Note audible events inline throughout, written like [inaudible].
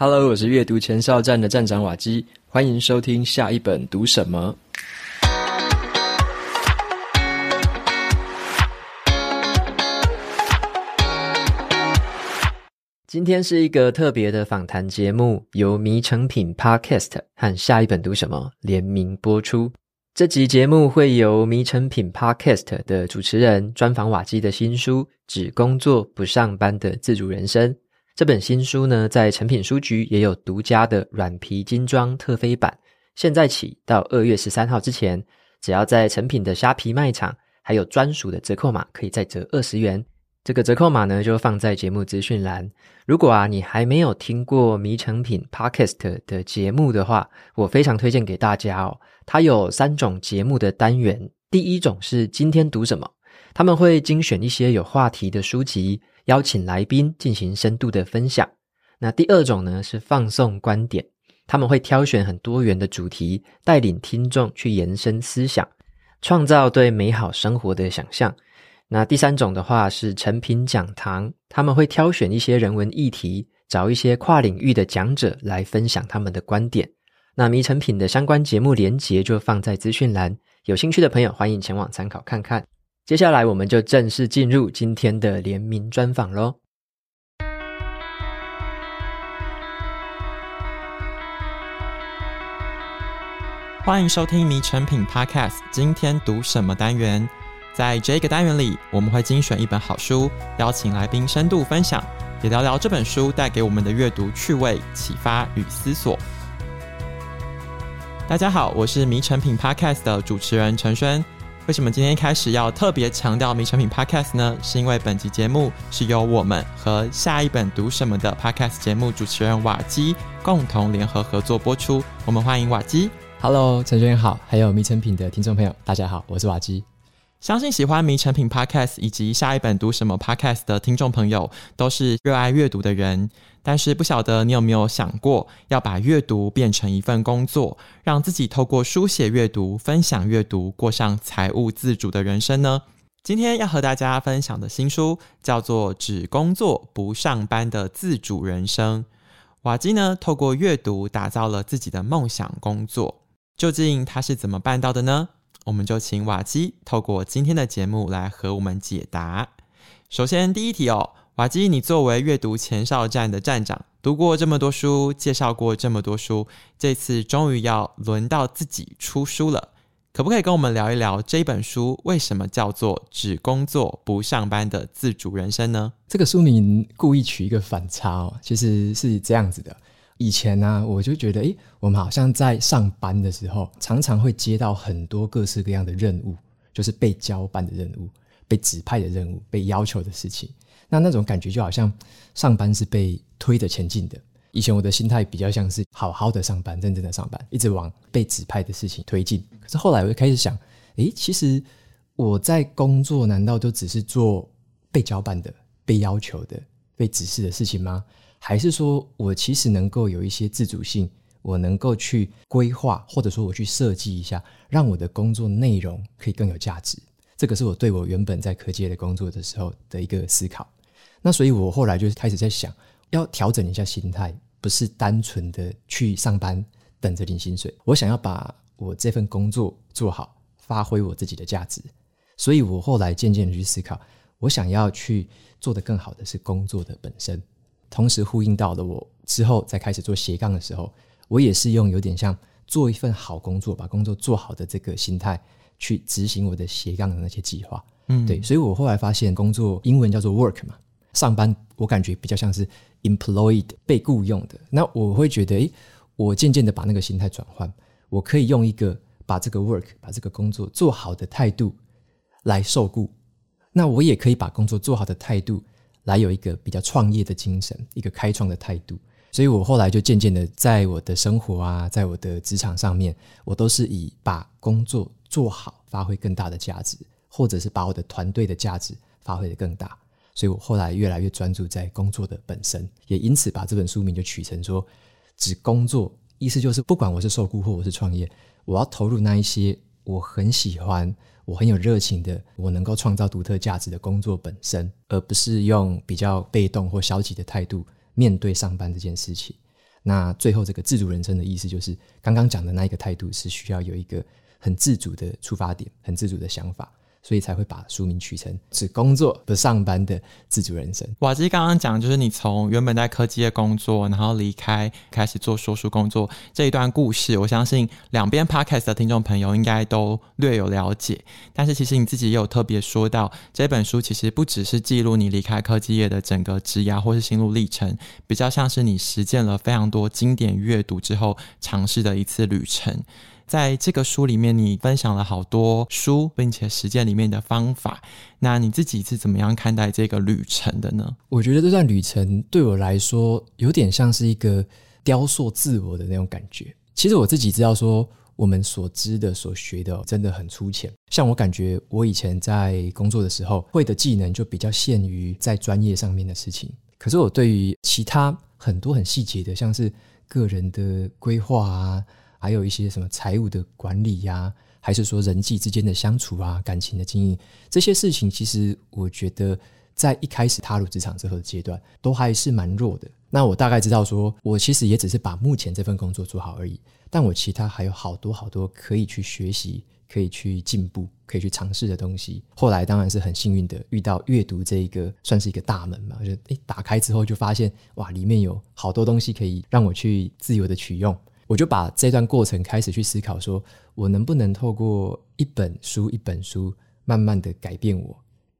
Hello，我是阅读前哨站的站长瓦基，欢迎收听下一本读什么。今天是一个特别的访谈节目，由迷成品 Podcast 和下一本读什么联名播出。这集节目会由迷成品 Podcast 的主持人专访瓦基的新书《只工作不上班的自主人生》。这本新书呢，在诚品书局也有独家的软皮精装特飞版。现在起到二月十三号之前，只要在诚品的虾皮卖场，还有专属的折扣码，可以再折二十元。这个折扣码呢，就放在节目资讯栏。如果啊，你还没有听过迷诚品 Podcast 的节目的话，我非常推荐给大家哦。它有三种节目的单元，第一种是今天读什么，他们会精选一些有话题的书籍。邀请来宾进行深度的分享。那第二种呢，是放送观点，他们会挑选很多元的主题，带领听众去延伸思想，创造对美好生活的想象。那第三种的话是成品讲堂，他们会挑选一些人文议题，找一些跨领域的讲者来分享他们的观点。那迷成品的相关节目连结就放在资讯栏，有兴趣的朋友欢迎前往参考看看。接下来，我们就正式进入今天的联名专访喽。欢迎收听迷诚品 Podcast。今天读什么单元？在这个单元里，我们会精选一本好书，邀请来宾深度分享，也聊聊这本书带给我们的阅读趣味、启发与思索。大家好，我是迷诚品 Podcast 的主持人陈轩。为什么今天一开始要特别强调迷成品 Podcast 呢？是因为本集节目是由我们和下一本读什么的 Podcast 节目主持人瓦基共同联合合作播出。我们欢迎瓦基。Hello，陈轩好，还有迷成品的听众朋友，大家好，我是瓦基。相信喜欢迷成品 Podcast 以及下一本读什么 Podcast 的听众朋友，都是热爱阅读的人。但是不晓得你有没有想过，要把阅读变成一份工作，让自己透过书写阅读、分享阅读，过上财务自主的人生呢？今天要和大家分享的新书叫做《只工作不上班的自主人生》。瓦基呢，透过阅读打造了自己的梦想工作。究竟他是怎么办到的呢？我们就请瓦基透过今天的节目来和我们解答。首先，第一题哦。瓦基，你作为阅读前哨站的站长，读过这么多书，介绍过这么多书，这次终于要轮到自己出书了，可不可以跟我们聊一聊这本书为什么叫做“只工作不上班的自主人生”呢？这个书名故意取一个反差哦，其实是这样子的。以前呢、我就觉得，诶，我们好像在上班的时候，常常会接到很多各式各样的任务，就是被交办的任务、被指派的任务、被要求的事情。那那种感觉就好像上班是被推着前进的。以前我的心态比较像是好好的上班，认真的上班，一直往被指派的事情推进。可是后来我就开始想，诶，其实我在工作难道都只是做被交办的、被要求的、被指示的事情吗？还是说我其实能够有一些自主性，我能够去规划，或者说我去设计一下，让我的工作内容可以更有价值？这个是我对我原本在科技的工作的时候的一个思考。那所以，我后来就开始在想，要调整一下心态，不是单纯的去上班等着领薪水。我想要把我这份工作做好，发挥我自己的价值。所以我后来渐渐的去思考，我想要去做得更好的是工作的本身。同时呼应到了我之后再开始做斜杠的时候，我也是用有点像做一份好工作，把工作做好的这个心态去执行我的斜杠的那些计划。嗯，对。所以我后来发现，工作英文叫做 work 嘛。上班，我感觉比较像是 employed 被雇佣的。那我会觉得，诶，我渐渐的把那个心态转换，我可以用一个把这个 work 把这个工作做好的态度来受雇。那我也可以把工作做好的态度来有一个比较创业的精神，一个开创的态度。所以我后来就渐渐的在我的生活啊，在我的职场上面，我都是以把工作做好，发挥更大的价值，或者是把我的团队的价值发挥得更大。所以我后来越来越专注在工作的本身，也因此把这本书名就取成说“只工作”，意思就是不管我是受雇或我是创业，我要投入那一些我很喜欢、我很有热情的、我能够创造独特价值的工作本身，而不是用比较被动或消极的态度面对上班这件事情。那最后这个自主人生的意思，就是刚刚讲的那一个态度，是需要有一个很自主的出发点，很自主的想法。所以才会把书名取成“只工作不上班的自主人生”。瓦基刚刚讲，就是你从原本在科技业工作，然后离开，开始做说书工作这一段故事，我相信两边 Podcast 的听众朋友应该都略有了解。但是其实你自己也有特别说到，这本书其实不只是记录你离开科技业的整个职涯或是心路历程，比较像是你实践了非常多经典阅读之后尝试的一次旅程。在这个书里面，你分享了好多书，并且实践里面的方法。那你自己是怎么样看待这个旅程的呢？我觉得这段旅程对我来说，有点像是一个雕塑自我的那种感觉。其实我自己知道，说我们所知的、所学的，真的很粗浅。像我感觉，我以前在工作的时候，会的技能就比较限于在专业上面的事情。可是我对于其他很多很细节的，像是个人的规划啊。还有一些什么财务的管理呀、还是说人际之间的相处啊，感情的经营这些事情，其实我觉得在一开始踏入职场之后的阶段，都还是蛮弱的。那我大概知道说，我其实也只是把目前这份工作做好而已，但我其他还有好多好多可以去学习、可以去进步、可以去尝试的东西。后来当然是很幸运的遇到阅读这一个算是一个大门嘛，就诶打开之后就发现哇，里面有好多东西可以让我去自由的取用。我就把这段过程开始去思考，说我能不能透过一本书一本书，慢慢的改变我，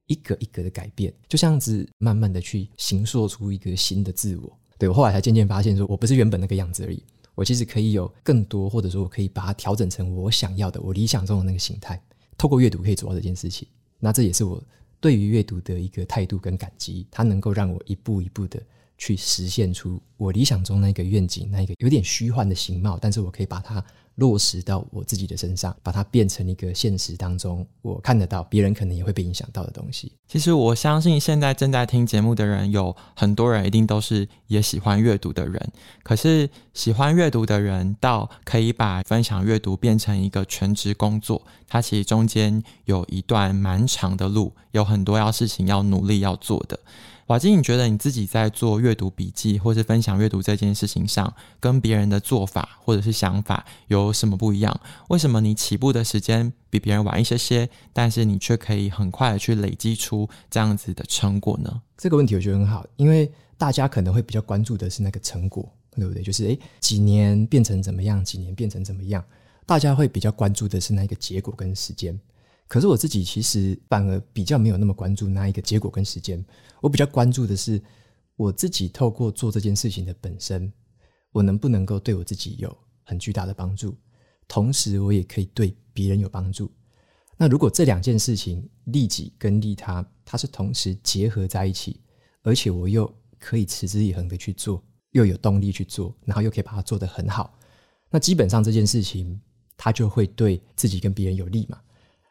一个一个的改变，就这样子慢慢的去形塑出一个新的自我。对，我后来才渐渐发现，说我不是原本那个样子而已，我其实可以有更多，或者说我可以把它调整成我想要的，我理想中的那个形态。透过阅读可以做到这件事情，那这也是我对于阅读的一个态度跟感激，它能够让我一步一步的。去实现出我理想中那个愿景，那一个有点虚幻的形貌，但是我可以把它落实到我自己的身上，把它变成一个现实当中我看得到，别人可能也会被影响到的东西。其实我相信现在正在听节目的人，有很多人一定都是也喜欢阅读的人。可是喜欢阅读的人，到可以把分享阅读变成一个全职工作，它其实中间有一段蛮长的路，有很多要事情要努力要做的。瓦基，你觉得你自己在做阅读笔记或是分享阅读这件事情上，跟别人的做法或者是想法有什么不一样？为什么你起步的时间比别人晚一些些，但是你却可以很快的去累积出这样子的成果呢？这个问题我觉得很好，因为大家可能会比较关注的是那个成果，对不对？就是诶，几年变成怎么样，几年变成怎么样？大家会比较关注的是那个结果跟时间。可是我自己其实反而比较没有那么关注那一个结果跟时间，我比较关注的是我自己透过做这件事情的本身，我能不能够对我自己有很巨大的帮助，同时我也可以对别人有帮助。那如果这两件事情利己跟利他，它是同时结合在一起，而且我又可以持之以恒的去做，又有动力去做，然后又可以把它做得很好，那基本上这件事情它就会对自己跟别人有利嘛。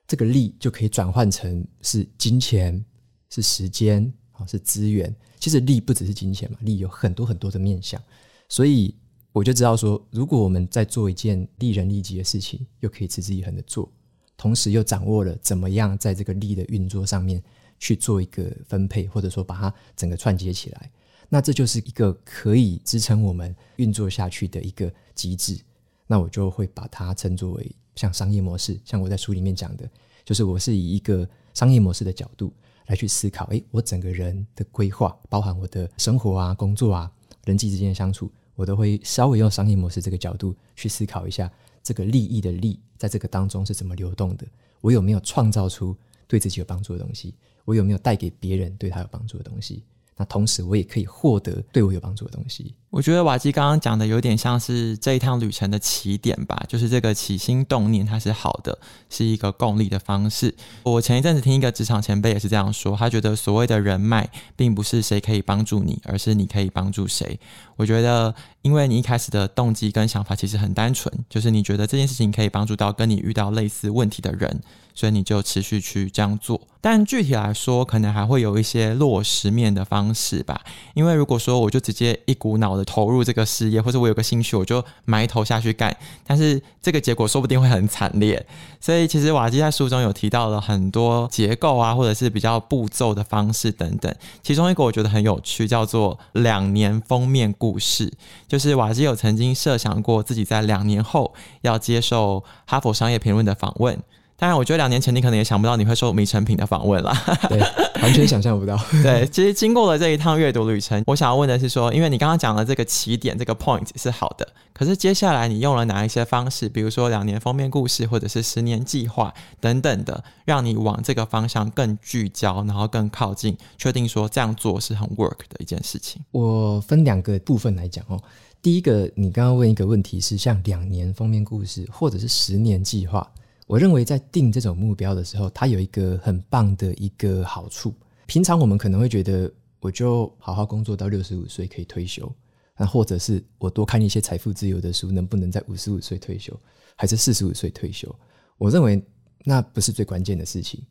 这个利就可以转换成是金钱、是时间啊、是资源。其实利不只是金钱嘛，利有很多很多的面向。所以我就知道说，如果我们在做一件利人利己的事情，又可以持之以恒的做，同时又掌握了怎么样在这个利的运作上面去做一个分配，或者说把它整个串接起来，那这就是一个可以支撑我们运作下去的一个机制。那我就会把它称作为。像商业模式，像我在书里面讲的，就是我是以一个商业模式的角度来去思考，诶，我整个人的规划，包含我的生活啊、工作啊、人际之间的相处，我都会稍微用商业模式这个角度去思考一下，这个利益的利在这个当中是怎么流动的，我有没有创造出对自己有帮助的东西，我有没有带给别人对他有帮助的东西。那同时，我也可以获得对我有帮助的东西。我觉得瓦基刚刚讲的有点像是这一趟旅程的起点吧，就是这个起心动念它是好的，是一个共利的方式。我前一阵子听一个职场前辈也是这样说，他觉得所谓的人脉，并不是谁可以帮助你，而是你可以帮助谁。我觉得，因为你一开始的动机跟想法其实很单纯，就是你觉得这件事情可以帮助到跟你遇到类似问题的人。所以你就持续去这样做，但具体来说，可能还会有一些落实面的方式吧。因为如果说我就直接一股脑投入这个事业，或者我有个兴趣，我就埋头下去干，但是这个结果说不定会很惨烈。所以其实瓦基在书中有提到了很多结构啊，或者是比较步骤的方式等等。其中一个我觉得很有趣，叫做两年封面故事。就是瓦基有曾经设想过自己在两年后要接受《哈佛商业评论》的访问。当然，我觉得两年前你可能也想不到你会受迷成品的访问啦。[laughs] 对，完全想象不到。[laughs] 对，其实经过了这一趟阅读旅程，我想要问的是说，因为你刚刚讲的这个起点这个 point 是好的，可是接下来你用了哪一些方式，比如说两年封面故事，或者是十年计划等等的，让你往这个方向更聚焦，然后更靠近，确定说这样做是很 work 的一件事情。我分两个部分来讲哦。第一个，你刚刚问一个问题是像两年封面故事，或者是十年计划。我认为在定这种目标的时候，它有一个很棒的一个好处。平常我们可能会觉得，我就好好工作到六十五岁可以退休，那或者是我多看一些财富自由的书，能不能在五十五岁退休，还是四十五岁退休？我认为那不是最关键的事情，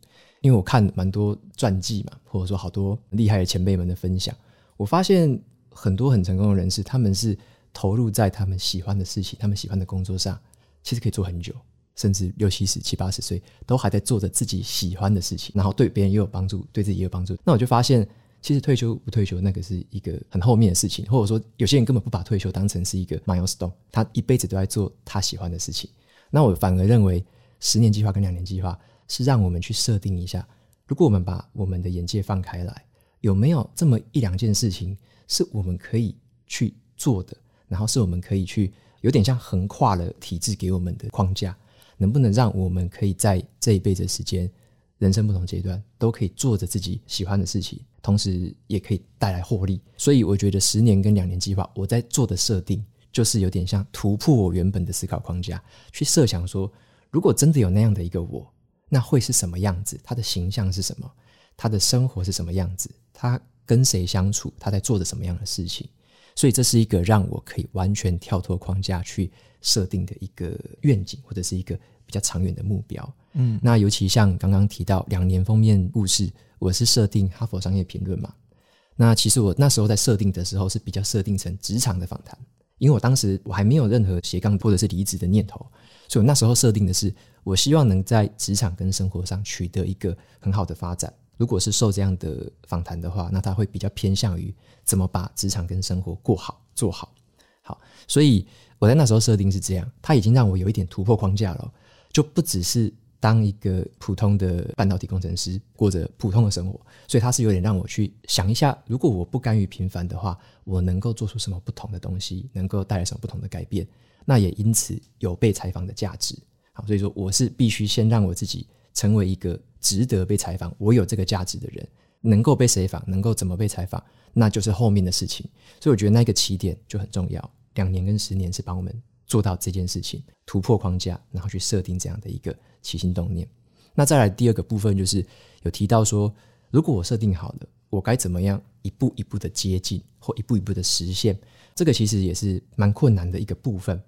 因为我看蛮多传记嘛，或者说好多厉害的前辈们的分享，我发现很多很成功的人士，他们是投入在他们喜欢的事情、他们喜欢的工作上，其实可以做很久。甚至六七十、七八十岁都还在做着自己喜欢的事情，然后对别人也有帮助，对自己也有帮助。那我就发现，其实退休不退休，那个是一个很后面的事情，或者说有些人根本不把退休当成是一个 milestone，他一辈子都在做他喜欢的事情。那我反而认为，十年计划跟两年计划是让我们去设定一下，如果我们把我们的眼界放开来，有没有这么一两件事情是我们可以去做的，然后是我们可以去有点像横跨了体制给我们的框架。能不能让我们可以在这一辈子的时间，人生不同阶段都可以做着自己喜欢的事情，同时也可以带来获利？所以我觉得十年跟两年计划，我在做的设定就是有点像突破我原本的思考框架，去设想说，如果真的有那样的一个我，那会是什么样子？他的形象是什么？他的生活是什么样子？他跟谁相处？他在做着什么样的事情？所以这是一个让我可以完全跳脱框架去。设定的一个愿景，或者是一个比较长远的目标。嗯，那尤其像刚刚提到两年封面故事，我是设定哈佛商业评论嘛。那其实我那时候在设定的时候是比较设定成职场的访谈，因为我当时我还没有任何斜杠或者是离职的念头，所以我那时候设定的是，我希望能在职场跟生活上取得一个很好的发展。如果是受这样的访谈的话，那他会比较偏向于怎么把职场跟生活过好做好。好，所以。我在那时候设定是这样，他已经让我有一点突破框架了，就不只是当一个普通的半导体工程师过着普通的生活，所以他是有点让我去想一下，如果我不甘于平凡的话，我能够做出什么不同的东西，能够带来什么不同的改变，那也因此有被采访的价值。好，所以说我是必须先让我自己成为一个值得被采访、我有这个价值的人，能够被谁访，能够怎么被采访，那就是后面的事情。所以我觉得那个起点就很重要。两年跟十年是帮我们做到这件事情，突破框架，然后去设定这样的一个起心动念。那再来第二个部分就是有提到说，如果我设定好了，我该怎么样一步一步的接近或一步一步的实现？这个其实也是蛮困难的一个部分。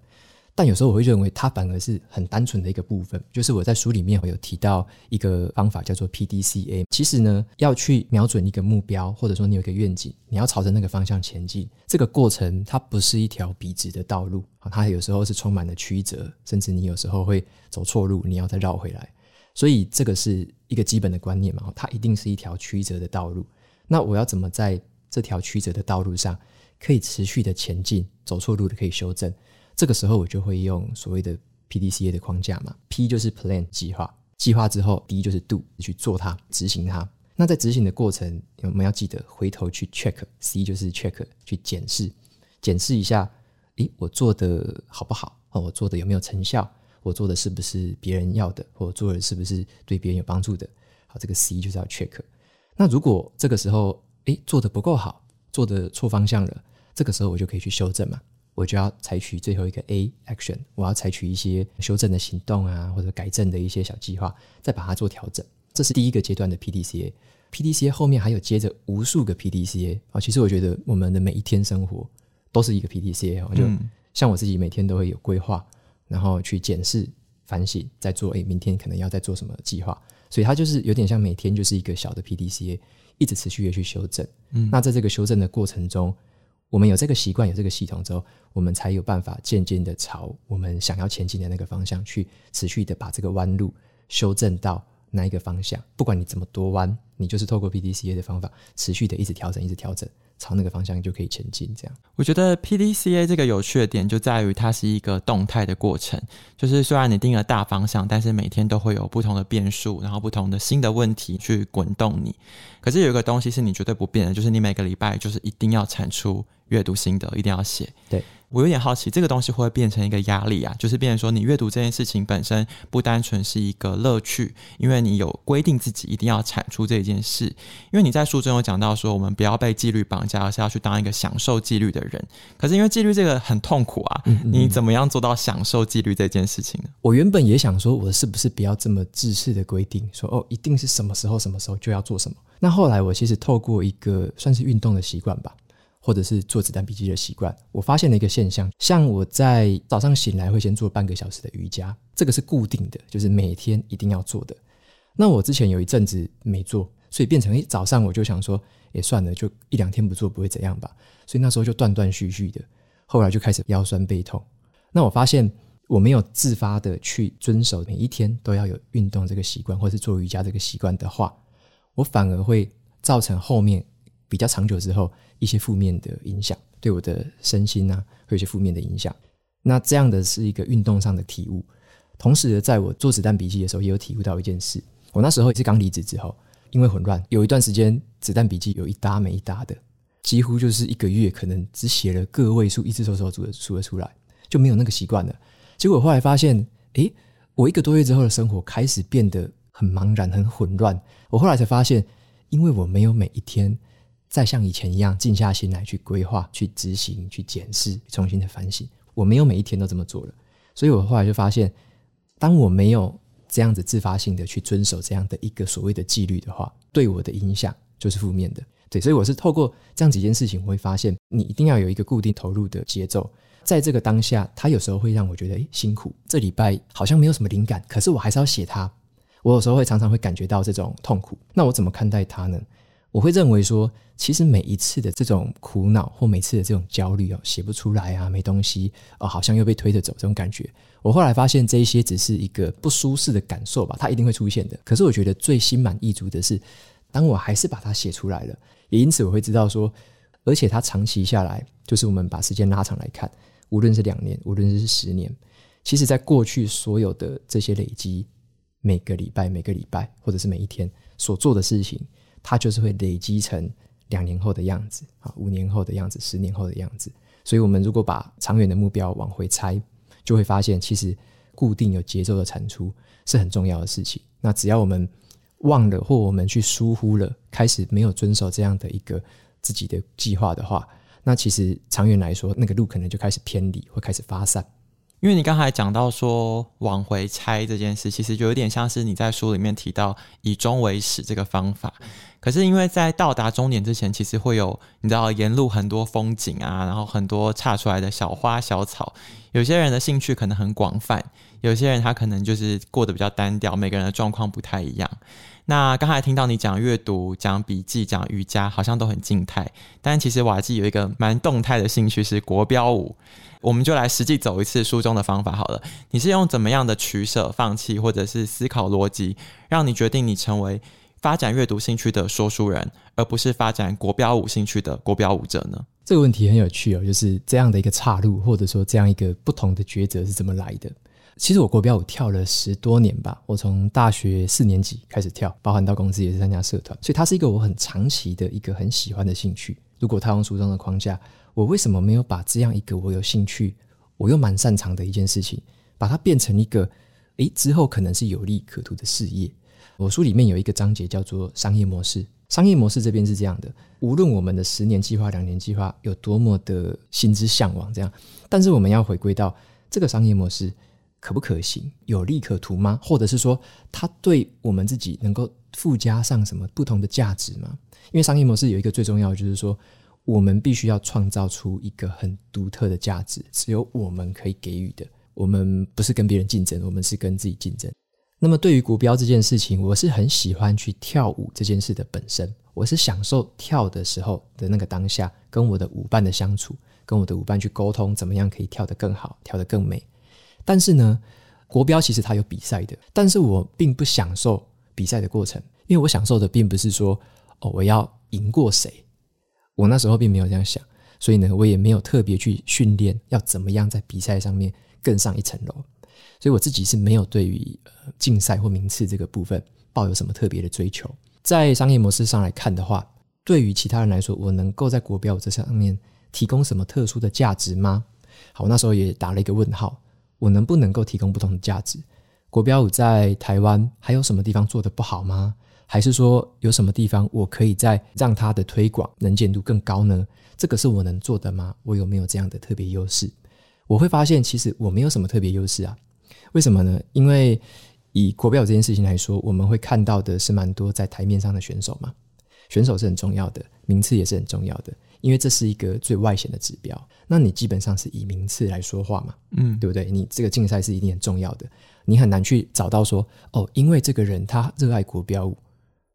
但有时候我会认为它反而是很单纯的一个部分，就是我在书里面有提到一个方法叫做 PDCA。其实呢，要去瞄准一个目标，或者说你有一个愿景，你要朝着那个方向前进，这个过程它不是一条笔直的道路啊，它有时候是充满了曲折，甚至你有时候会走错路，你要再绕回来。所以这个是一个基本的观念嘛，它一定是一条曲折的道路。那我要怎么在这条曲折的道路上可以持续的前进？走错路的可以修正。这个时候我就会用所谓的 PDCA 的框架嘛，P 就是 Plan 计划，计划之后 D 就是 Do 去做它，执行它。那在执行的过程，我们要记得回头去 Check，C 就是 Check 去检视，检视一下，诶，我做的好不好？哦，我做的有没有成效？我做的是不是别人要的？或做的是不是对别人有帮助的？好，这个 C 就是要 Check。那如果这个时候，诶，做的不够好，做的错方向了，这个时候我就可以去修正嘛。我就要采取最后一个 A action，我要采取一些修正的行动啊，或者改正的一些小计划，再把它做调整。这是第一个阶段的 PDCA。PDCA 后面还有接着无数个 PDCA 啊。其实我觉得我们的每一天生活都是一个 PDCA 啊。就像我自己每天都会有规划，然后去检视、反省，再做。诶，明天可能要再做什么计划？所以它就是有点像每天就是一个小的 PDCA，一直持续的去修正。嗯，那在这个修正的过程中，我们有这个习惯，有这个系统之后，我们才有办法渐渐的朝我们想要前进的那个方向去持续的把这个弯路修正到哪一个方向，不管你怎么多弯，你就是透过 PDCA 的方法，持续的一直调整，一直调整。朝那个方向就可以前进。这样，我觉得 PDCA 这个有趣的点就在于它是一个动态的过程。就是虽然你定了大方向，但是每天都会有不同的变数，然后不同的新的问题去滚动你。可是有一个东西是你绝对不变的，就是你每个礼拜就是一定要产出阅读心得，一定要写。对。我有点好奇，这个东西会不会变成一个压力啊？就是变成说，你阅读这件事情本身不单纯是一个乐趣，因为你有规定自己一定要产出这件事。因为你在书中有讲到说，我们不要被纪律绑架，而是要去当一个享受纪律的人。可是因为纪律这个很痛苦啊，嗯嗯，你怎么样做到享受纪律这件事情呢？我原本也想说，我是不是不要这么自私的规定，说哦，一定是什么时候什么时候就要做什么。那后来我其实透过一个算是运动的习惯吧。或者是做子弹笔记的习惯，我发现了一个现象，像我在早上醒来会先做半个小时的瑜伽，这个是固定的，就是每天一定要做的。那我之前有一阵子没做，所以变成诶早上我就想说，也算了，就一两天不做不会怎样吧。所以那时候就断断续续的，后来就开始腰酸背痛。那我发现我没有自发的去遵守每一天都要有运动这个习惯，或是做瑜伽这个习惯的话，我反而会造成后面比较长久之后。一些负面的影响，对我的身心啊，会有一些负面的影响。那这样的是一个运动上的体悟。同时，在我做子弹笔记的时候，也有体悟到一件事。我那时候也是刚离职之后，因为混乱，有一段时间子弹笔记有一搭没一搭的，几乎就是一个月可能只写了个位数，一只手手数的数得出来，就没有那个习惯了。结果后来发现，诶，我一个多月之后的生活开始变得很茫然、很混乱。我后来才发现，因为我没有每一天。再像以前一样静下心来去规划、去执行、去检视、重新的反省，我没有每一天都这么做了，所以我后来就发现，当我没有这样子自发性的去遵守这样的一个所谓的纪律的话，对我的影响就是负面的。对，所以我是透过这样几件事情，我会发现你一定要有一个固定投入的节奏，在这个当下，它有时候会让我觉得诶辛苦，这礼拜好像没有什么灵感，可是我还是要写它，我有时候会常常会感觉到这种痛苦，那我怎么看待它呢？我会认为说，其实每一次的这种苦恼或每次的这种焦虑哦，写不出来啊，没东西哦，好像又被推着走这种感觉。我后来发现这一些只是一个不舒适的感受吧，它一定会出现的。可是我觉得最心满意足的是，当我还是把它写出来了，也因此我会知道说，而且它长期下来，就是我们把时间拉长来看，无论是两年，无论是十年，其实在过去所有的这些累积，每个礼拜、每个礼拜或者是每一天所做的事情。它就是会累积成两年后的样子啊，五年后的样子，十年后的样子。所以，我们如果把长远的目标往回猜，就会发现，其实固定有节奏的产出是很重要的事情。那只要我们忘了，或我们去疏忽了，开始没有遵守这样的一个自己的计划的话，那其实长远来说，那个路可能就开始偏离，会开始发散。因为你刚才讲到说往回拆这件事，其实就有点像是你在书里面提到以终为始这个方法。可是因为在到达终点之前，其实会有你知道沿路很多风景啊，然后很多岔出来的小花小草。有些人的兴趣可能很广泛，有些人他可能就是过得比较单调，每个人的状况不太一样。那刚才听到你讲阅读、讲笔记、讲瑜伽，好像都很静态，但其实瓦基有一个蛮动态的兴趣是国标舞。我们就来实际走一次书中的方法好了。你是用怎么样的取舍、放弃，或者是思考逻辑，让你决定你成为发展阅读兴趣的说书人，而不是发展国标舞兴趣的国标舞者呢？这个问题很有趣哦，就是这样的一个岔路，或者说这样一个不同的抉择是怎么来的？其实我国标舞跳了十多年吧，我从大学四年级开始跳，包含到公司也是参加社团，所以它是一个我很长期的一个很喜欢的兴趣。如果套用书中的框架。我为什么没有把这样一个我有兴趣、我又蛮擅长的一件事情，把它变成一个诶之后可能是有利可图的事业？我书里面有一个章节叫做商业模式。商业模式这边是这样的：无论我们的十年计划、两年计划有多么的心之向往，这样，但是我们要回归到这个商业模式可不可行、有利可图吗？或者是说，它对我们自己能够附加上什么不同的价值吗？因为商业模式有一个最重要的，就是说。我们必须要创造出一个很独特的价值，只有我们可以给予的。我们不是跟别人竞争，我们是跟自己竞争。那么，对于国标这件事情，我是很喜欢去跳舞这件事的本身，我是享受跳的时候的那个当下，跟我的舞伴的相处，跟我的舞伴去沟通，怎么样可以跳得更好，跳得更美。但是呢，国标其实它有比赛的，但是我并不享受比赛的过程，因为我享受的并不是说哦，我要赢过谁，我那时候并没有这样想，所以呢，我也没有特别去训练要怎么样在比赛上面更上一层楼，所以我自己是没有对于呃竞赛或名次这个部分抱有什么特别的追求。在商业模式上来看的话，对于其他人来说，我能够在国标这上面提供什么特殊的价值吗？好，我那时候也打了一个问号，我能不能够提供不同的价值？国标舞在台湾还有什么地方做得不好吗？还是说有什么地方我可以再让它的推广能见度更高呢？这个是我能做的吗？我有没有这样的特别优势？我会发现，其实我没有什么特别优势啊。为什么呢？因为以国标舞这件事情来说，我们会看到的是蛮多在台面上的选手嘛。选手是很重要的，名次也是很重要的，因为这是一个最外显的指标。那你基本上是以名次来说话嘛，嗯，对不对？你这个竞赛是一定很重要的，你很难去找到说，哦，因为这个人他热爱国标舞，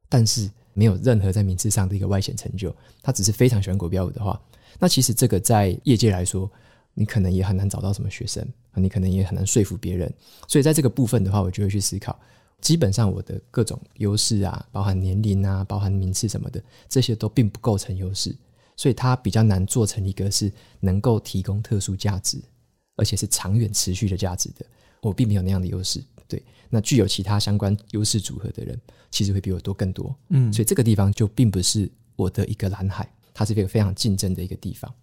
但是没有任何在名次上的一个外显成就，他只是非常喜欢国标舞的话，那其实这个在业界来说，你可能也很难找到什么学生，你可能也很难说服别人。所以在这个部分的话，我就会去思考。基本上我的各种优势啊，包含年龄啊，包含名次什么的，这些都并不构成优势，所以它比较难做成一个是能够提供特殊价值，而且是长远持续的价值的。我并没有那样的优势，对。那具有其他相关优势组合的人，其实会比我多更多，嗯。所以这个地方就并不是我的一个蓝海，它是一个非常竞争的一个地方，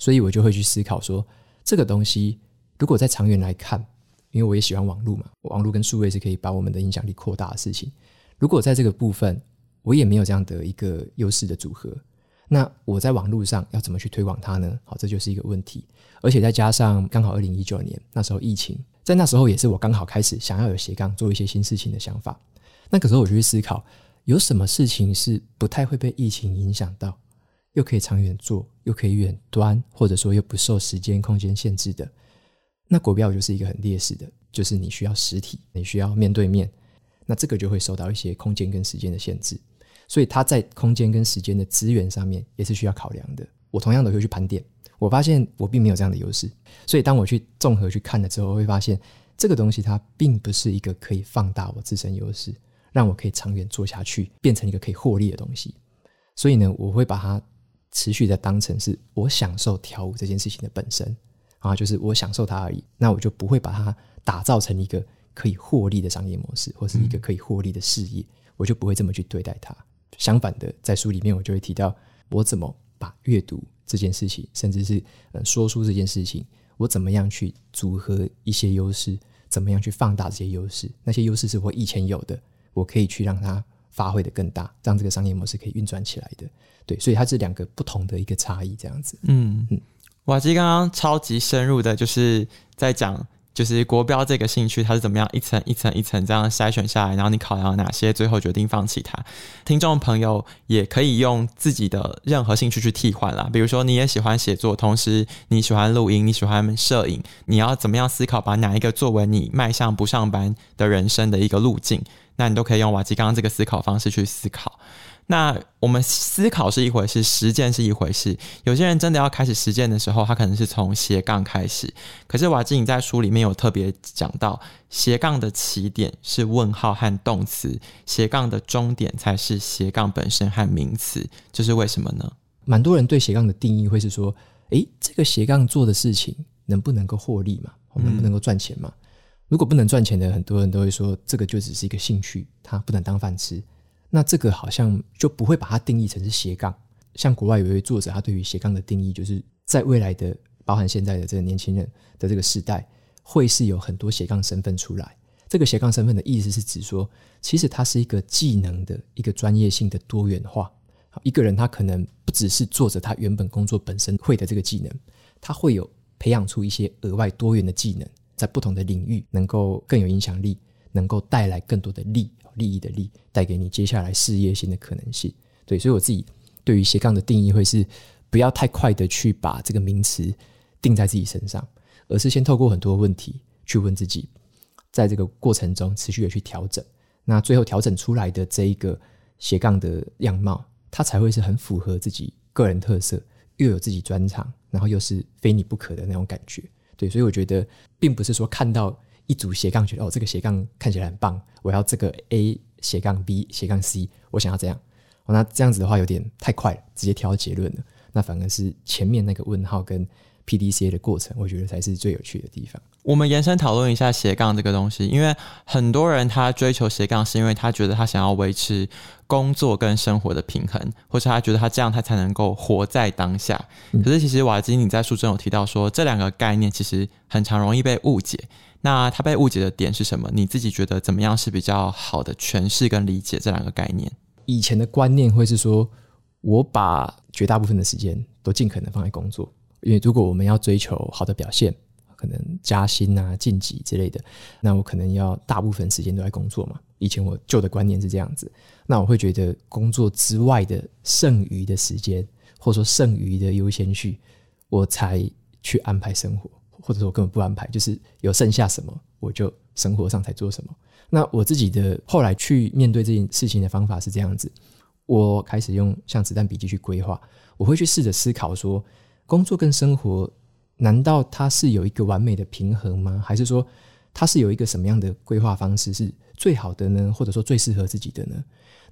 所以我就会去思考说，这个东西如果在长远来看。因为我也喜欢网络嘛，网络跟数位是可以把我们的影响力扩大的事情。如果在这个部分我也没有这样的一个优势的组合，那我在网络上要怎么去推广它呢？好，这就是一个问题。而且再加上刚好二零一九年那时候疫情，在那时候也是我刚好开始想要有斜杠做一些新事情的想法。那个时候我就去思考，有什么事情是不太会被疫情影响到，又可以长远做，又可以远端，或者说又不受时间空间限制的。那国标就是一个很劣势的，就是你需要实体，你需要面对面，那这个就会受到一些空间跟时间的限制，所以它在空间跟时间的资源上面也是需要考量的。我同样的会去盘点，我发现我并没有这样的优势，所以当我去综合去看了之后，我会发现这个东西它并不是一个可以放大我自身优势，让我可以长远做下去，变成一个可以获利的东西。所以呢，我会把它持续的当成是我享受跳舞这件事情的本身。啊，就是我享受它而已，那我就不会把它打造成一个可以获利的商业模式，或是一个可以获利的事业，我就不会这么去对待它。相反的，在书里面我就会提到，我怎么把阅读这件事情，甚至是嗯说书这件事情，我怎么样去组合一些优势，怎么样去放大这些优势，那些优势是我以前有的，我可以去让它发挥得更大，让这个商业模式可以运转起来的。对，所以它是两个不同的一个差异，这样子。嗯嗯。瓦基刚刚超级深入的，就是在讲，就是国标这个兴趣，它是怎么样一层一层一层这样筛选下来，然后你考量哪些，最后决定放弃它。听众朋友也可以用自己的任何兴趣去替换啦，比如说你也喜欢写作，同时你喜欢录音，你喜欢摄影，你要怎么样思考，把哪一个作为你迈向不上班的人生的一个路径，那你都可以用瓦基刚刚这个思考方式去思考。那我们思考是一回事，实践是一回事。有些人真的要开始实践的时候，他可能是从斜杠开始。可是瓦基，你在书里面有特别讲到，斜杠的起点是问号和动词，斜杠的终点才是斜杠本身和名词，这是为什么呢？蛮多人对斜杠的定义会是说，诶，这个斜杠做的事情能不能够获利嘛？能不能够赚钱嘛？嗯。如果不能赚钱的，很多人都会说，这个就只是一个兴趣，它不能当饭吃。那这个好像就不会把它定义成是斜杠。像国外有一位作者，他对于斜杠的定义，就是在未来的，包含现在的这个年轻人的这个时代，会是有很多斜杠身份出来。这个斜杠身份的意思是指说，其实它是一个技能的一个专业性的多元化。一个人他可能不只是做着他原本工作本身会的这个技能，他会有培养出一些额外多元的技能，在不同的领域能够更有影响力，能够带来更多的利。利益的利带给你接下来事业性的可能性，对，所以我自己对于斜杠的定义会是不要太快的去把这个名词定在自己身上，而是先透过很多问题去问自己，在这个过程中持续的去调整，那最后调整出来的这一个斜杠的样貌，它才会是很符合自己个人特色，又有自己专长，然后又是非你不可的那种感觉，对，所以我觉得并不是说看到。一组斜杠，觉得哦，这个斜杠看起来很棒，我要这个 A 斜杠 B 斜杠 C，我想要这样。哦，那这样子的话有点太快了，直接跳到结论了。那反而是前面那个问号跟 PDCA 的过程，我觉得才是最有趣的地方。我们延伸讨论一下斜杠这个东西，因为很多人他追求斜杠，是因为他觉得他想要维持工作跟生活的平衡，或是他觉得他这样他才能够活在当下。嗯、可是其实瓦基你在书中有提到说，这两个概念其实很常容易被误解。那他被误解的点是什么？你自己觉得怎么样是比较好的诠释跟理解这两个概念？以前的观念会是说，我把绝大部分的时间都尽可能放在工作，因为如果我们要追求好的表现，可能加薪啊、晋级之类的，那我可能要大部分时间都在工作嘛。以前我旧的观念是这样子，那我会觉得工作之外的剩余的时间，或者说剩余的优先序，我才去安排生活。或者说我根本不安排，就是有剩下什么，我就生活上才做什么。那我自己的后来去面对这件事情的方法是这样子：我开始用像子弹笔记去规划，我会去试着思考说，工作跟生活难道它是有一个完美的平衡吗？还是说它是有一个什么样的规划方式是最好的呢？或者说最适合自己的呢？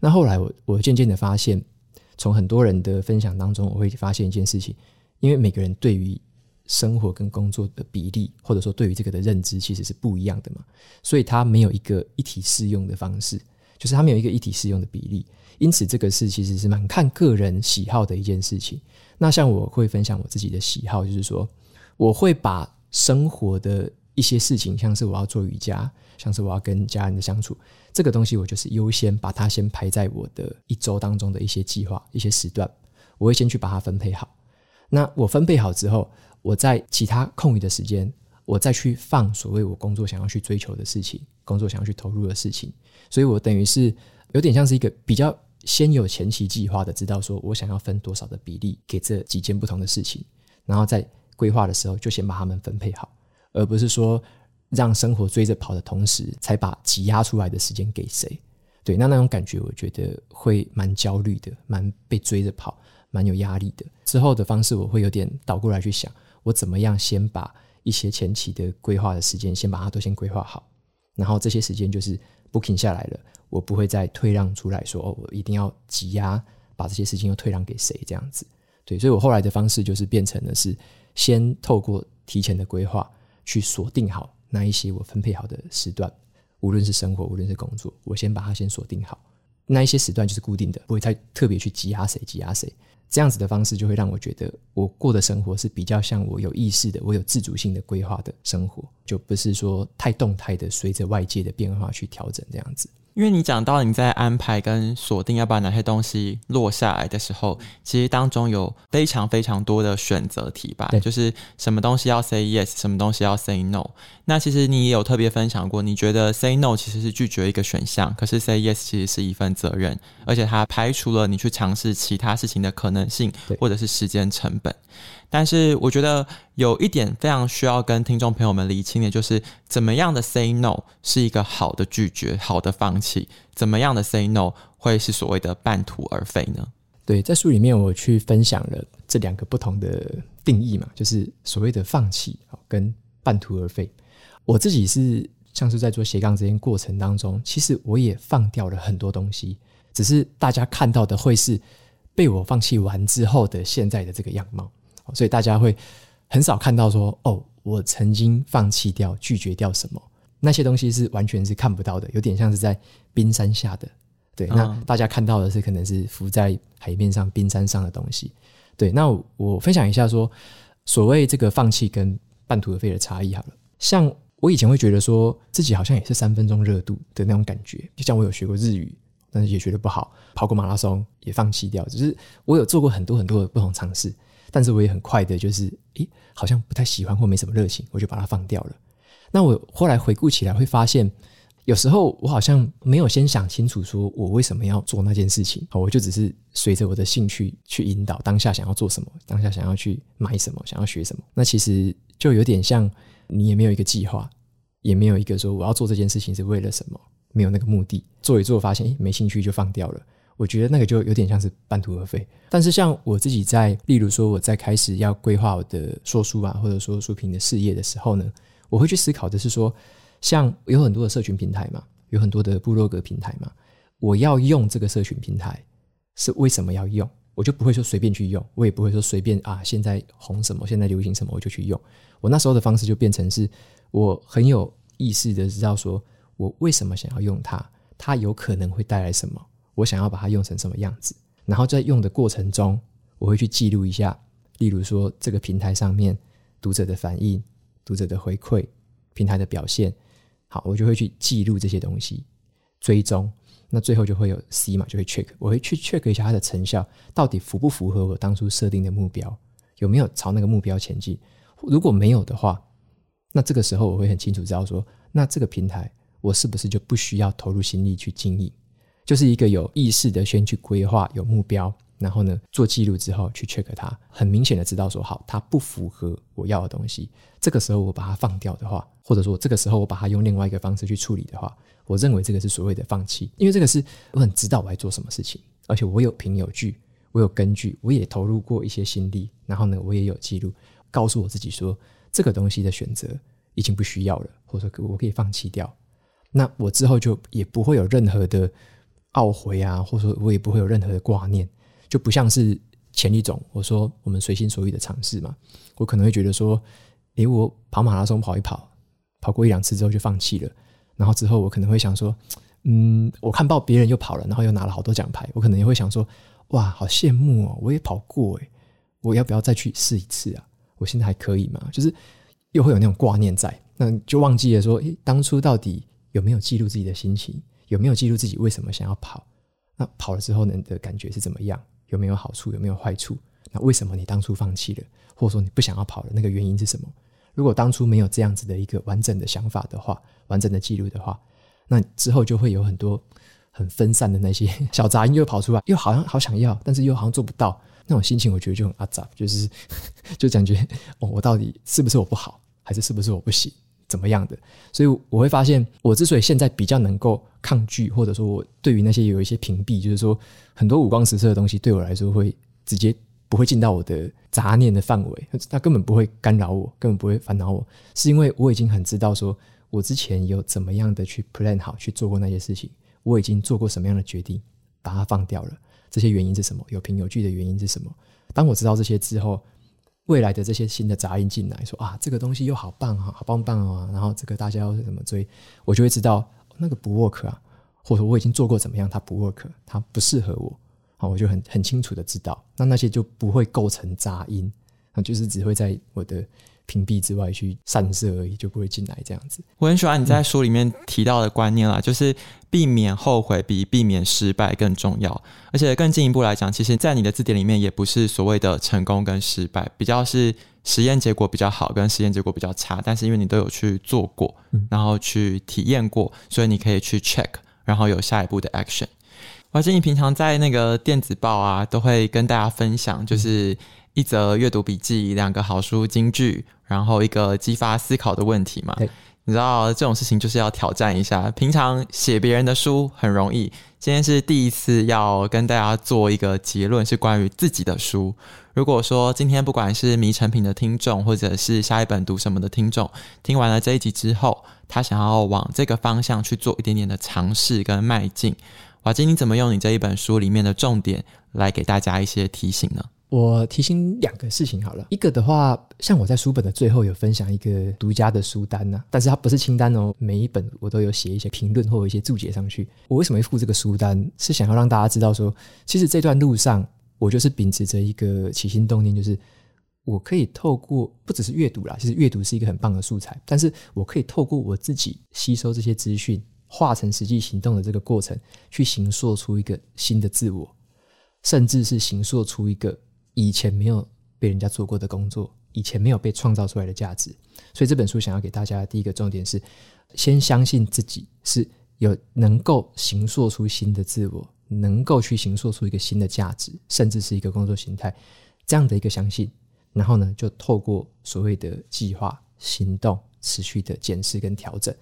那后来我我渐渐的发现，从很多人的分享当中，我会发现一件事情，因为每个人对于生活跟工作的比例，或者说对于这个的认知，其实是不一样的嘛，所以它没有一个一体适用的方式，就是它没有一个一体适用的比例，因此这个是其实是蛮看个人喜好的一件事情。那像我会分享我自己的喜好，就是说我会把生活的一些事情，像是我要做瑜伽，像是我要跟家人的相处，这个东西我就是优先把它先排在我的一周当中的一些计划、一些时段，我会先去把它分配好。那我分配好之后，我在其他空余的时间，我再去放所谓我工作想要去追求的事情，工作想要去投入的事情，所以我等于是有点像是一个比较先有前期计划的，知道说我想要分多少的比例给这几件不同的事情，然后在规划的时候就先把它们分配好，而不是说让生活追着跑的同时，才把挤压出来的时间给谁。对，那那种感觉我觉得会蛮焦虑的，蛮被追着跑，蛮有压力的。之后的方式我会有点倒过来去想。我怎么样先把一些前期的规划的时间先把它都先规划好，然后这些时间就是 booking 下来了，我不会再退让出来说哦，我一定要挤压把这些事情又退让给谁这样子。对，所以我后来的方式就是变成了是先透过提前的规划去锁定好那一些我分配好的时段，无论是生活无论是工作，我先把它先锁定好，那一些时段就是固定的，不会太特别去挤压谁挤压谁。这样子的方式就会让我觉得，我过的生活是比较像我有意识的、我有自主性的规划的生活，就不是说太动态的，随着外界的变化去调整这样子。因为你讲到你在安排跟锁定要把哪些东西落下来的时候，其实当中有非常非常多的选择题吧，对就是什么东西要 say yes，什么东西要 say no。那其实你也有特别分享过，你觉得 say no 其实是拒绝一个选项，可是 say yes 其实是一份责任，而且它排除了你去尝试其他事情的可能性，或者是时间成本。但是我觉得有一点非常需要跟听众朋友们厘清的，就是怎么样的 say no 是一个好的拒绝、好的放弃，怎么样的 say no 会是所谓的半途而废呢？对，在书里面我去分享了这两个不同的定义嘛，就是所谓的放弃跟半途而废。我自己是像是在做斜杠这件过程当中，其实我也放掉了很多东西，只是大家看到的会是被我放弃完之后的现在的这个样貌。所以大家会很少看到说哦，我曾经放弃掉、拒绝掉什么那些东西是完全是看不到的，有点像是在冰山下的。对，那大家看到的是可能是浮在海面上冰山上的东西。对，那我，分享一下说，所谓这个放弃跟半途而废的差异好了。像我以前会觉得说自己好像也是三分钟热度的那种感觉，就像我有学过日语，但是也学得不好，跑过马拉松也放弃掉，只是我有做过很多很多的不同尝试。但是我也很快的，就是诶，好像不太喜欢或没什么热情，我就把它放掉了。那我后来回顾起来，会发现有时候我好像没有先想清楚，说我为什么要做那件事情，好我就只是随着我的兴趣去引导，当下想要做什么，当下想要去买什么，想要学什么。那其实就有点像你也没有一个计划，也没有一个说我要做这件事情是为了什么，没有那个目的，做一做发现诶，没兴趣就放掉了。我觉得那个就有点像是半途而废，但是像我自己在，例如说我在开始要规划我的说书啊，或者说书评的事业的时候呢，我会去思考的是说，像有很多的社群平台嘛，有很多的部落格平台嘛，我要用这个社群平台是为什么要用？我就不会说随便去用，我也不会说随便啊，现在红什么，现在流行什么我就去用。我那时候的方式就变成是，我很有意识的知道说，我为什么想要用它，它有可能会带来什么，我想要把它用成什么样子。然后在用的过程中，我会去记录一下，例如说这个平台上面读者的反应、读者的回馈、平台的表现，好，我就会去记录这些东西，追踪。那最后就会有 C 嘛，就会 check，我会去 check 一下它的成效到底符不符合我当初设定的目标，有没有朝那个目标前进。如果没有的话，那这个时候我会很清楚知道说，那这个平台我是不是就不需要投入心力去经营，就是一个有意识的先去规划有目标，然后呢做记录之后去 check 它，很明显的知道说好，它不符合我要的东西。这个时候我把它放掉的话，或者说这个时候我把它用另外一个方式去处理的话。我认为这个是所谓的放弃，因为这个是我很知道我在做什么事情，而且我有凭有据，我有根据，我也投入过一些心力，然后呢，我也有记录，告诉我自己说这个东西的选择已经不需要了，或者说我可以放弃掉。那我之后就也不会有任何的懊悔啊，或者说我也不会有任何的挂念，就不像是前一种我说我们随心所欲的尝试嘛，我可能会觉得说，诶，我跑马拉松跑一跑，跑过一两次之后就放弃了。然后之后我可能会想说，嗯，我看到别人又跑了，然后又拿了好多奖牌，我可能也会想说，哇，好羡慕哦，我也跑过诶，我要不要再去试一次啊？我现在还可以吗？就是又会有那种挂念在，那就忘记了说，诶，当初到底有没有记录自己的心情？有没有记录自己为什么想要跑？那跑了之后呢，的感觉是怎么样？有没有好处？有没有坏处？那为什么你当初放弃了？或者说你不想要跑了？那个原因是什么？如果当初没有这样子的一个完整的想法的话，完整的记录的话，那之后就会有很多很分散的那些 [laughs] 小杂音又跑出来，又好像好想要，但是又好像做不到，那种心情我觉得就很阿杂，就是 [laughs] 就感觉哦，我到底是不是我不好，还是是不是我不行，怎么样的？所以我会发现，我之所以现在比较能够抗拒，或者说我对于那些有一些屏蔽，就是说很多五光十色的东西对我来说会直接。不会进到我的杂念的范围，它根本不会干扰我，根本不会烦恼我，是因为我已经很知道说，我之前有怎么样的去 plan 好去做过那些事情，我已经做过什么样的决定，把它放掉了。这些原因是什么？有凭有据的原因是什么？当我知道这些之后，未来的这些新的杂音进来说啊，这个东西又好棒啊，好棒棒啊，然后这个大家要怎么追，我就会知道那个不 work 啊，或者我已经做过怎么样，它不 work，它不适合我。好，我就很很清楚的知道，那那些就不会构成杂音，就是只会在我的屏蔽之外去散射而已，就不会进来这样子。我很喜欢你在书里面提到的观念啦，嗯、就是避免后悔比避免失败更重要，而且更进一步来讲，其实，在你的字典里面也不是所谓的成功跟失败，比较是实验结果比较好跟实验结果比较差，但是因为你都有去做过，然后去体验过，所以你可以去 check，然后有下一步的 action。华臻，你平常在那个电子报啊，都会跟大家分享，就是一则阅读笔记、两个好书金句，然后一个激发思考的问题嘛。你知道这种事情就是要挑战一下。平常写别人的书很容易，今天是第一次要跟大家做一个结论，是关于自己的书。如果说今天不管是迷成品的听众，或者是下一本读什么的听众，听完了这一集之后，他想要往这个方向去做一点点的尝试跟迈进。华臻，你怎么用你这一本书里面的重点来给大家一些提醒呢？我提醒两个事情好了。一个的话，像我在书本的最后有分享一个独家的书单呐、但是它不是清单哦，每一本我都有写一些评论或一些注解上去。我为什么会附这个书单？是想要让大家知道说，其实这段路上我就是秉持着一个起心动念，就是我可以透过不只是阅读啦，其实阅读是一个很棒的素材，但是我可以透过我自己吸收这些资讯。化成实际行动的这个过程，去形塑出一个新的自我，甚至是形塑出一个以前没有被人家做过的工作，以前没有被创造出来的价值。所以这本书想要给大家第一个重点是：先相信自己是有能够形塑出新的自我，能够去形塑出一个新的价值，甚至是一个工作形态这样的一个相信。然后呢，就透过所谓的计划、行动、持续的检视跟调整。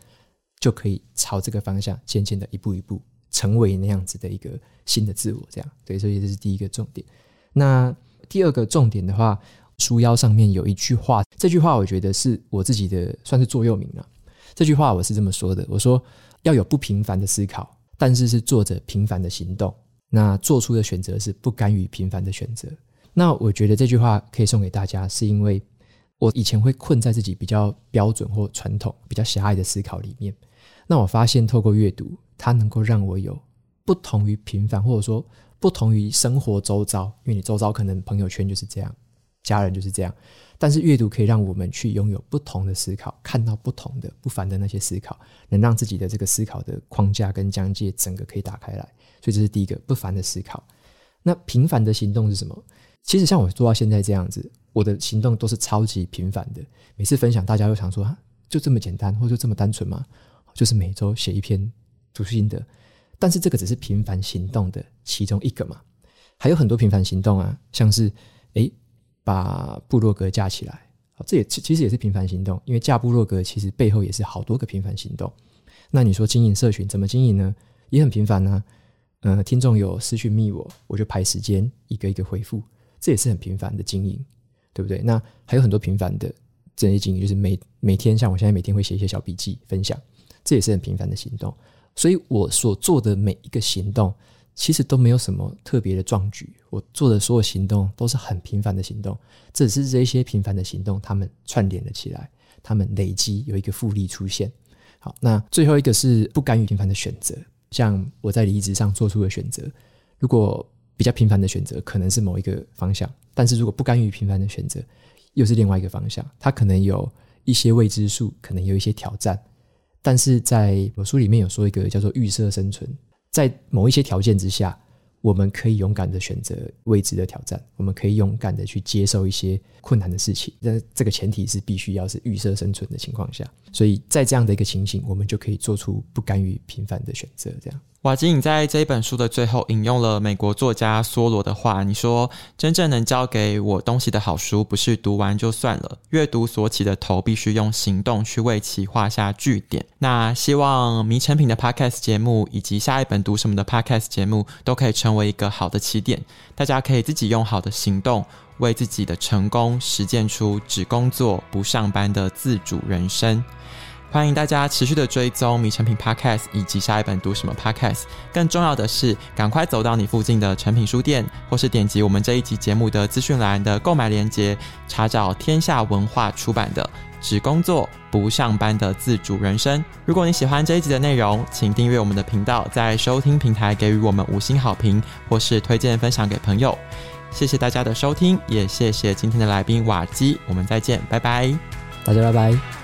就可以朝这个方向渐渐的一步一步成为那样子的一个新的自我，这样对，所以这是第一个重点。那第二个重点的话，书腰上面有一句话，这句话我觉得是我自己的算是座右铭了，这句话我是这么说的：我说要有不平凡的思考，但是是做着平凡的行动。那做出的选择是不甘于平凡的选择。那我觉得这句话可以送给大家，是因为我以前会困在自己比较标准或传统、比较狭隘的思考里面。那我发现透过阅读，它能够让我有不同于平凡，或者说不同于生活周遭，因为你周遭可能朋友圈就是这样，家人就是这样。但是阅读可以让我们去拥有不同的思考，看到不同的不凡的那些思考，能让自己的这个思考的框架跟疆界整个可以打开来。所以这是第一个不凡的思考。那平凡的行动是什么？其实像我做到现在这样子，我的行动都是超级平凡的。每次分享，大家都想说，啊，就这么简单，或者就这么单纯吗？就是每周写一篇读书心得。但是这个只是平凡行动的其中一个嘛，还有很多平凡行动啊，像是诶。把部落格架起来，这也其实也是平凡行动，因为架部落格其实背后也是好多个平凡行动。那你说经营社群怎么经营呢？也很平凡呢、啊。呃，听众有私讯密我，我就排时间一个一个回复，这也是很平凡的经营，对不对？那还有很多平凡的这些经营，就是每每天像我现在每天会写一些小笔记分享，这也是很平凡的行动。所以我所做的每一个行动。其实都没有什么特别的壮举，我做的所有行动都是很平凡的行动，只是这些平凡的行动，他们串联了起来，他们累积有一个复利出现。好，那最后一个是不甘于平凡的选择，像我在离职上做出的选择，如果比较平凡的选择可能是某一个方向，但是如果不甘于平凡的选择，又是另外一个方向，它可能有一些未知数，可能有一些挑战，但是在我书里面有说一个叫做预设生存。在某一些条件之下，我们可以勇敢的选择未知的挑战，我们可以勇敢的去接受一些困难的事情。但这个前提是必须要是预设生存的情况下，所以在这样的一个情形，我们就可以做出不甘于平凡的选择，这样。瓦基，你在这一本书的最后引用了美国作家梭罗的话，你说：“真正能教给我东西的好书，不是读完就算了，阅读所起的头，必须用行动去为其画下句点。”那希望迷成品的 Podcast 节目以及下一本读什么的 Podcast 节目，都可以成为一个好的起点，大家可以自己用好的行动，为自己的成功实践出只工作不上班的自主人生。欢迎大家持续的追踪迷成品 Podcast 以及下一本读什么 Podcast。更重要的是，赶快走到你附近的成品书店，或是点击我们这一集节目的资讯栏的购买链接，查找天下文化出版的《只工作不上班的自主人生》。如果你喜欢这一集的内容，请订阅我们的频道，在收听平台给予我们五星好评，或是推荐分享给朋友。谢谢大家的收听，也谢谢今天的来宾瓦基。我们再见，拜拜，大家拜拜。